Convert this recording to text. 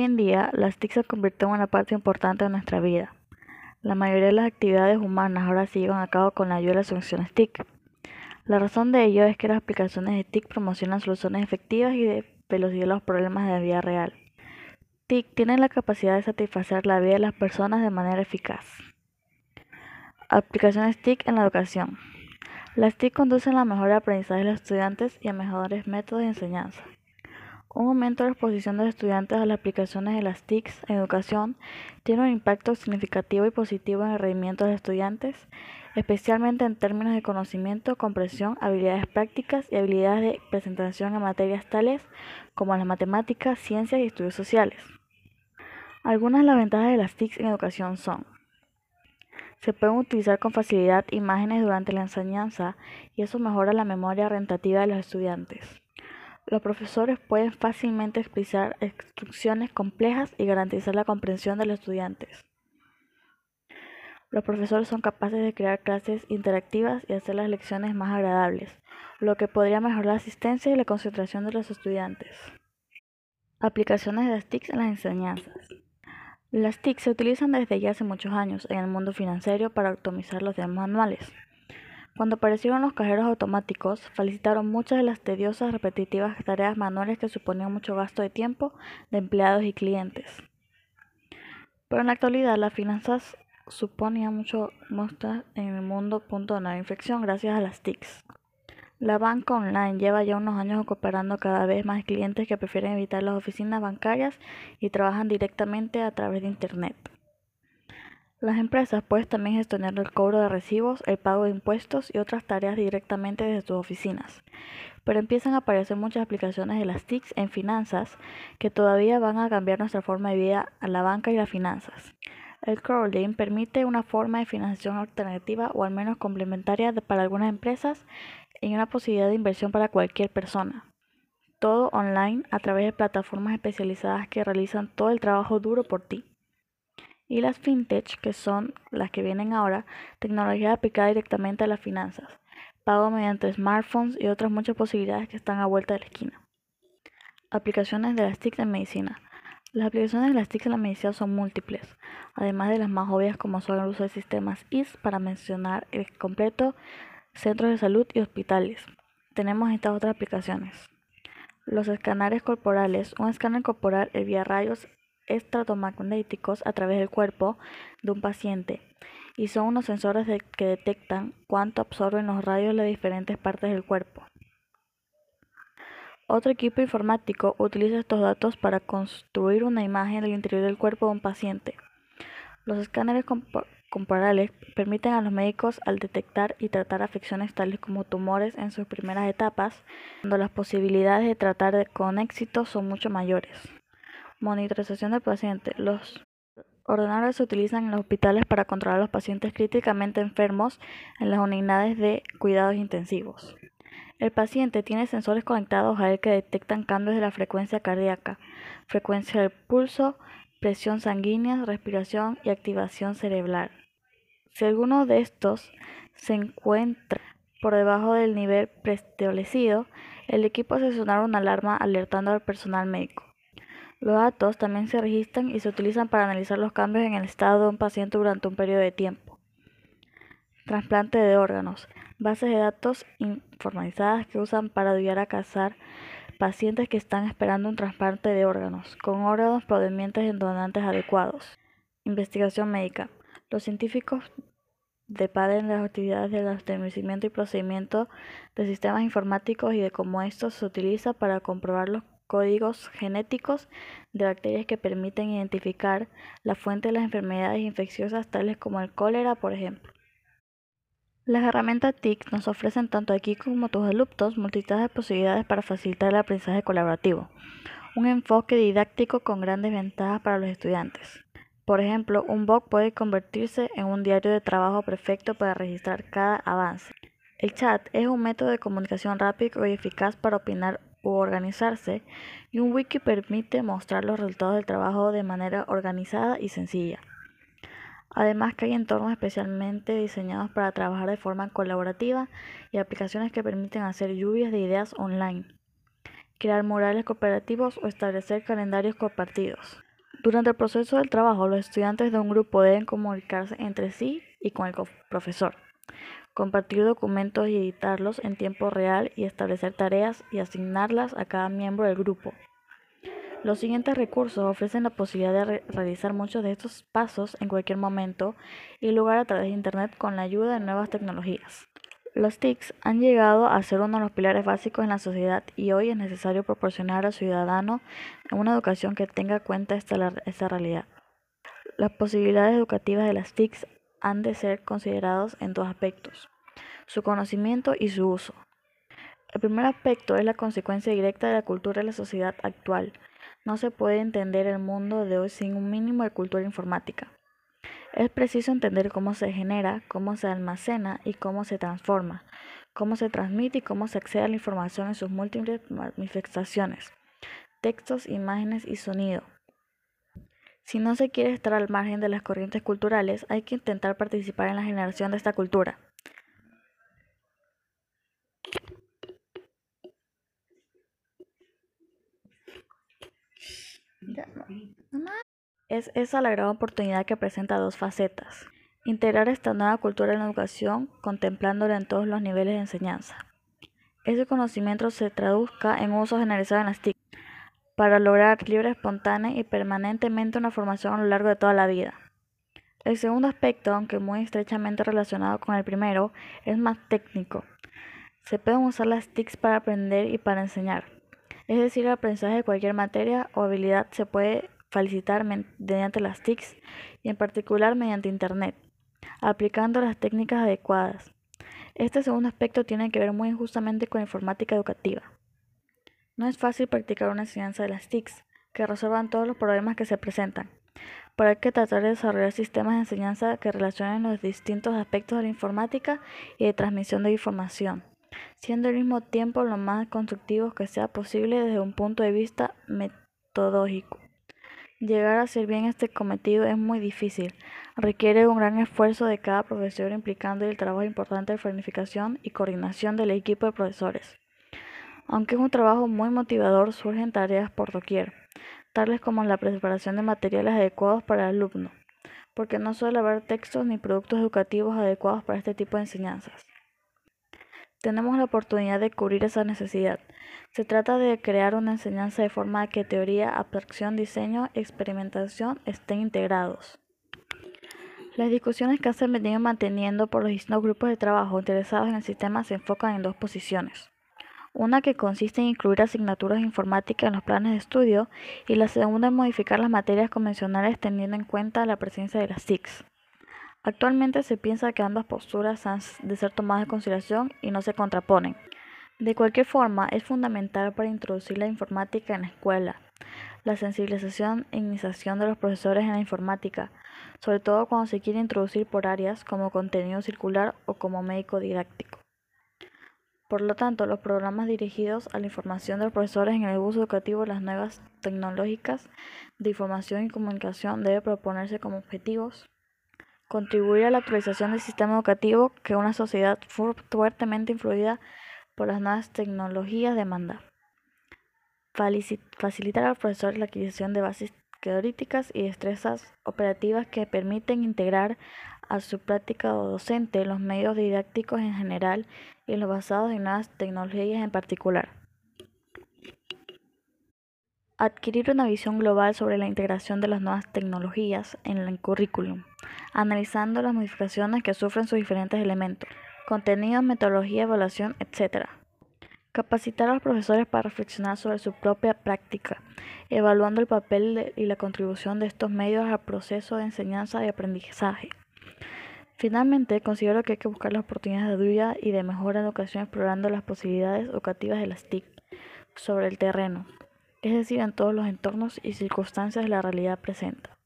Hoy en día, las TIC se convirtió en una parte importante de nuestra vida. La mayoría de las actividades humanas ahora se llevan a cabo con la ayuda de las soluciones TIC. La razón de ello es que las aplicaciones de TIC promocionan soluciones efectivas y de velocidad a los problemas de la vida real. TIC tienen la capacidad de satisfacer la vida de las personas de manera eficaz. Aplicaciones TIC en la educación. Las TIC conducen a la mejor aprendizaje de los estudiantes y a mejores métodos de enseñanza. Un aumento de la exposición de los estudiantes a las aplicaciones de las TICs en educación tiene un impacto significativo y positivo en el rendimiento de los estudiantes, especialmente en términos de conocimiento, comprensión, habilidades prácticas y habilidades de presentación en materias tales como las matemáticas, ciencias y estudios sociales. Algunas de las ventajas de las TICs en educación son se pueden utilizar con facilidad imágenes durante la enseñanza y eso mejora la memoria rentativa de los estudiantes. Los profesores pueden fácilmente expresar instrucciones complejas y garantizar la comprensión de los estudiantes. Los profesores son capaces de crear clases interactivas y hacer las lecciones más agradables, lo que podría mejorar la asistencia y la concentración de los estudiantes. Aplicaciones de las TIC en las enseñanzas. Las TIC se utilizan desde ya hace muchos años en el mundo financiero para optimizar los demás manuales. Cuando aparecieron los cajeros automáticos, facilitaron muchas de las tediosas repetitivas tareas manuales que suponían mucho gasto de tiempo de empleados y clientes. Pero en la actualidad las finanzas suponían mucho mostrar en el mundo punto de no inflexión gracias a las TICs. La banca online lleva ya unos años operando cada vez más clientes que prefieren evitar las oficinas bancarias y trabajan directamente a través de Internet. Las empresas pueden también gestionar el cobro de recibos, el pago de impuestos y otras tareas directamente desde sus oficinas. Pero empiezan a aparecer muchas aplicaciones de las TICs en finanzas que todavía van a cambiar nuestra forma de vida a la banca y las finanzas. El crowding permite una forma de financiación alternativa o al menos complementaria para algunas empresas y una posibilidad de inversión para cualquier persona. Todo online a través de plataformas especializadas que realizan todo el trabajo duro por ti. Y las fintech, que son las que vienen ahora, tecnología aplicada directamente a las finanzas, pago mediante smartphones y otras muchas posibilidades que están a vuelta de la esquina. Aplicaciones de las TIC en medicina. Las aplicaciones de las TIC en la medicina son múltiples, además de las más obvias como son el uso de sistemas IS para mencionar el completo, centros de salud y hospitales. Tenemos estas otras aplicaciones. Los escáneres corporales. Un escáner corporal envía rayos estratomagnéticos a través del cuerpo de un paciente y son unos sensores que detectan cuánto absorben los rayos de diferentes partes del cuerpo. Otro equipo informático utiliza estos datos para construir una imagen del interior del cuerpo de un paciente. Los escáneres corporales permiten a los médicos al detectar y tratar afecciones tales como tumores en sus primeras etapas, cuando las posibilidades de tratar con éxito son mucho mayores. Monitorización del paciente. Los ordenadores se utilizan en los hospitales para controlar a los pacientes críticamente enfermos en las unidades de cuidados intensivos. El paciente tiene sensores conectados a él que detectan cambios de la frecuencia cardíaca, frecuencia del pulso, presión sanguínea, respiración y activación cerebral. Si alguno de estos se encuentra por debajo del nivel preestablecido, el equipo sonar una alarma alertando al personal médico. Los datos también se registran y se utilizan para analizar los cambios en el estado de un paciente durante un periodo de tiempo. Trasplante de órganos bases de datos informalizadas que usan para ayudar a cazar pacientes que están esperando un trasplante de órganos, con órganos provenientes de donantes adecuados. Investigación médica. Los científicos dependen de las actividades del establecimiento y procedimiento de sistemas informáticos y de cómo estos se utiliza para comprobar los códigos genéticos de bacterias que permiten identificar la fuente de las enfermedades infecciosas tales como el cólera, por ejemplo. Las herramientas TIC nos ofrecen tanto aquí como a tus alumnos multitud de posibilidades para facilitar el aprendizaje colaborativo, un enfoque didáctico con grandes ventajas para los estudiantes. Por ejemplo, un blog puede convertirse en un diario de trabajo perfecto para registrar cada avance. El chat es un método de comunicación rápido y eficaz para opinar u organizarse, y un wiki permite mostrar los resultados del trabajo de manera organizada y sencilla. Además que hay entornos especialmente diseñados para trabajar de forma colaborativa y aplicaciones que permiten hacer lluvias de ideas online, crear murales cooperativos o establecer calendarios compartidos. Durante el proceso del trabajo, los estudiantes de un grupo deben comunicarse entre sí y con el profesor, compartir documentos y editarlos en tiempo real y establecer tareas y asignarlas a cada miembro del grupo. Los siguientes recursos ofrecen la posibilidad de realizar muchos de estos pasos en cualquier momento y lugar a través de Internet con la ayuda de nuevas tecnologías. Los TICs han llegado a ser uno de los pilares básicos en la sociedad y hoy es necesario proporcionar al ciudadano una educación que tenga en cuenta esta, esta realidad. Las posibilidades educativas de las TICs han de ser considerados en dos aspectos, su conocimiento y su uso. El primer aspecto es la consecuencia directa de la cultura de la sociedad actual, no se puede entender el mundo de hoy sin un mínimo de cultura informática. Es preciso entender cómo se genera, cómo se almacena y cómo se transforma, cómo se transmite y cómo se accede a la información en sus múltiples manifestaciones, textos, imágenes y sonido. Si no se quiere estar al margen de las corrientes culturales, hay que intentar participar en la generación de esta cultura. Es esa la gran oportunidad que presenta dos facetas. Integrar esta nueva cultura en la educación, contemplándola en todos los niveles de enseñanza. Ese conocimiento se traduzca en uso generalizado en las TIC, para lograr libre, espontánea y permanentemente una formación a lo largo de toda la vida. El segundo aspecto, aunque muy estrechamente relacionado con el primero, es más técnico. Se pueden usar las TICs para aprender y para enseñar. Es decir, el aprendizaje de cualquier materia o habilidad se puede facilitar mediante las TICs y en particular mediante Internet, aplicando las técnicas adecuadas. Este segundo aspecto tiene que ver muy injustamente con la informática educativa. No es fácil practicar una enseñanza de las TICs que resuelvan todos los problemas que se presentan, pero hay que tratar de desarrollar sistemas de enseñanza que relacionen los distintos aspectos de la informática y de transmisión de información siendo al mismo tiempo lo más constructivos que sea posible desde un punto de vista metodológico. Llegar a hacer bien este cometido es muy difícil, requiere un gran esfuerzo de cada profesor implicando el trabajo importante de planificación y coordinación del equipo de profesores. Aunque es un trabajo muy motivador, surgen tareas por doquier, tales como la preparación de materiales adecuados para el alumno, porque no suele haber textos ni productos educativos adecuados para este tipo de enseñanzas. Tenemos la oportunidad de cubrir esa necesidad. Se trata de crear una enseñanza de forma que teoría, abstracción, diseño, experimentación estén integrados. Las discusiones que se han venido manteniendo por los distintos grupos de trabajo interesados en el sistema se enfocan en dos posiciones. Una que consiste en incluir asignaturas de informática en los planes de estudio y la segunda en modificar las materias convencionales teniendo en cuenta la presencia de las SICs. Actualmente se piensa que ambas posturas han de ser tomadas en consideración y no se contraponen. De cualquier forma, es fundamental para introducir la informática en la escuela, la sensibilización e iniciación de los profesores en la informática, sobre todo cuando se quiere introducir por áreas como contenido circular o como médico didáctico. Por lo tanto, los programas dirigidos a la información de los profesores en el uso educativo de las nuevas tecnológicas de información y comunicación debe proponerse como objetivos contribuir a la actualización del sistema educativo que una sociedad fuertemente influida por las nuevas tecnologías demanda. Facilitar a los profesores la adquisición de bases teóricas y destrezas operativas que permiten integrar a su práctica docente los medios didácticos en general y los basados en nuevas tecnologías en particular. Adquirir una visión global sobre la integración de las nuevas tecnologías en el currículum, analizando las modificaciones que sufren sus diferentes elementos, contenido, metodología, evaluación, etc. Capacitar a los profesores para reflexionar sobre su propia práctica, evaluando el papel y la contribución de estos medios al proceso de enseñanza y aprendizaje. Finalmente, considero que hay que buscar las oportunidades de ayuda y de mejora en educación explorando las posibilidades educativas de las TIC sobre el terreno es decir, en todos los entornos y circunstancias de la realidad presenta.